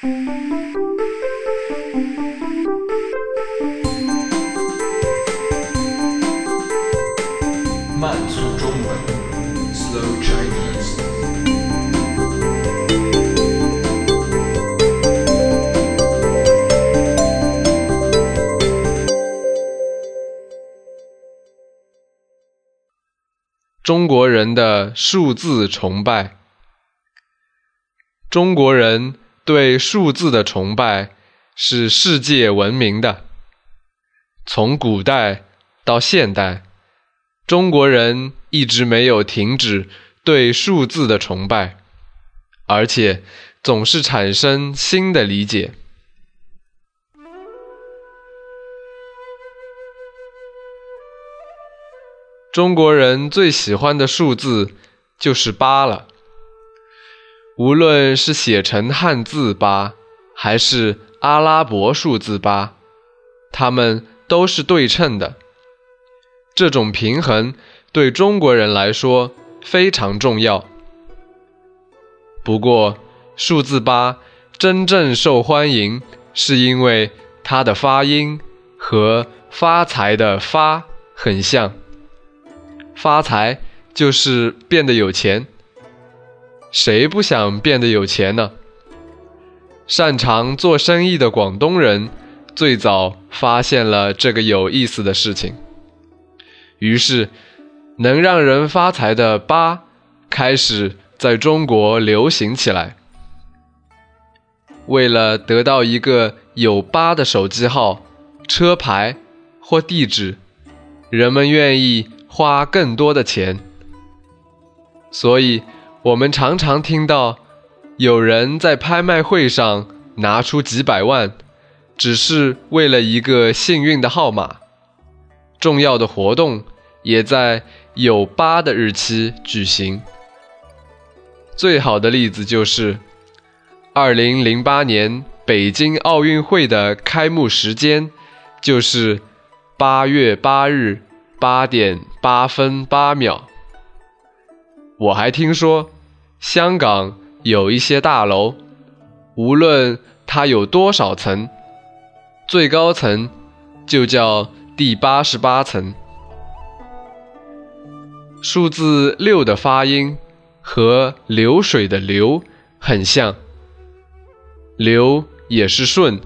慢速中文，Slow Chinese。中国人的数字崇拜。中国人对数字的崇拜是世界闻名的。从古代到现代，中国人一直没有停止对数字的崇拜，而且总是产生新的理解。中国人最喜欢的数字就是八了。无论是写成汉字八，还是阿拉伯数字八，它们都是对称的。这种平衡对中国人来说非常重要。不过，数字八真正受欢迎，是因为它的发音和发财的“发”很像。发财就是变得有钱，谁不想变得有钱呢？擅长做生意的广东人最早发现了这个有意思的事情，于是能让人发财的“八”开始在中国流行起来。为了得到一个有“八”的手机号、车牌或地址，人们愿意。花更多的钱，所以我们常常听到有人在拍卖会上拿出几百万，只是为了一个幸运的号码。重要的活动也在有八的日期举行。最好的例子就是2008年北京奥运会的开幕时间，就是8月8日。八点八分八秒。我还听说，香港有一些大楼，无论它有多少层，最高层就叫第八十八层。数字六的发音和流水的流很像，流也是顺，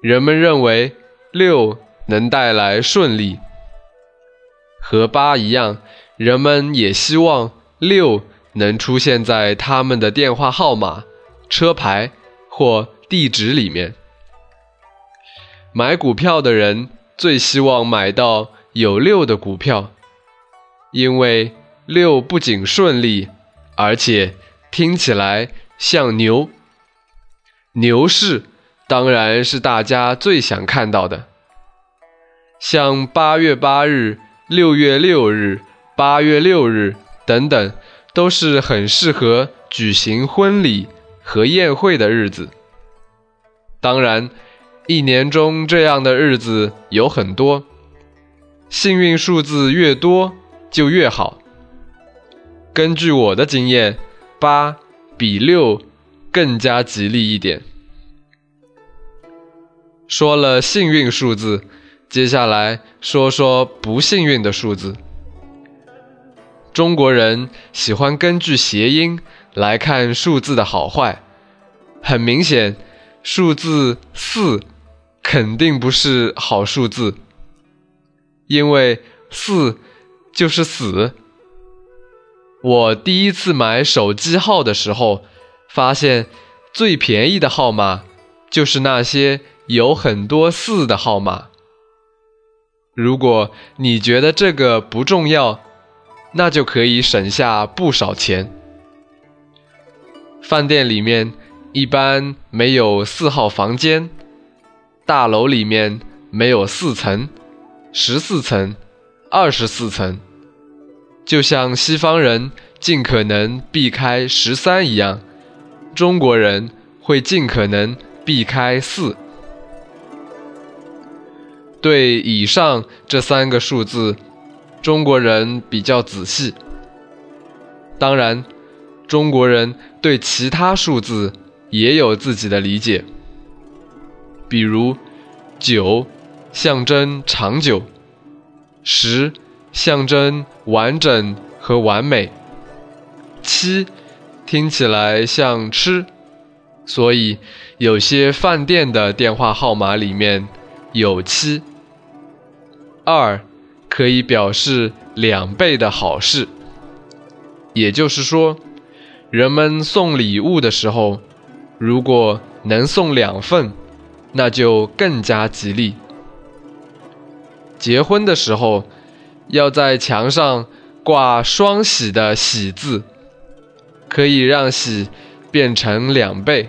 人们认为六能带来顺利。和八一样，人们也希望六能出现在他们的电话号码、车牌或地址里面。买股票的人最希望买到有六的股票，因为六不仅顺利，而且听起来像牛。牛市当然是大家最想看到的，像八月八日。六月六日、八月六日等等，都是很适合举行婚礼和宴会的日子。当然，一年中这样的日子有很多，幸运数字越多就越好。根据我的经验，八比六更加吉利一点。说了幸运数字。接下来说说不幸运的数字。中国人喜欢根据谐音来看数字的好坏。很明显，数字四肯定不是好数字，因为四就是死。我第一次买手机号的时候，发现最便宜的号码就是那些有很多四的号码。如果你觉得这个不重要，那就可以省下不少钱。饭店里面一般没有四号房间，大楼里面没有四层、十四层、二十四层，就像西方人尽可能避开十三一样，中国人会尽可能避开四。对以上这三个数字，中国人比较仔细。当然，中国人对其他数字也有自己的理解。比如，九象征长久，十象征完整和完美，七听起来像吃，所以有些饭店的电话号码里面有七。二可以表示两倍的好事，也就是说，人们送礼物的时候，如果能送两份。那就更加吉利。结婚的时候，要在墙上挂双喜的喜字，可以让喜变成两倍。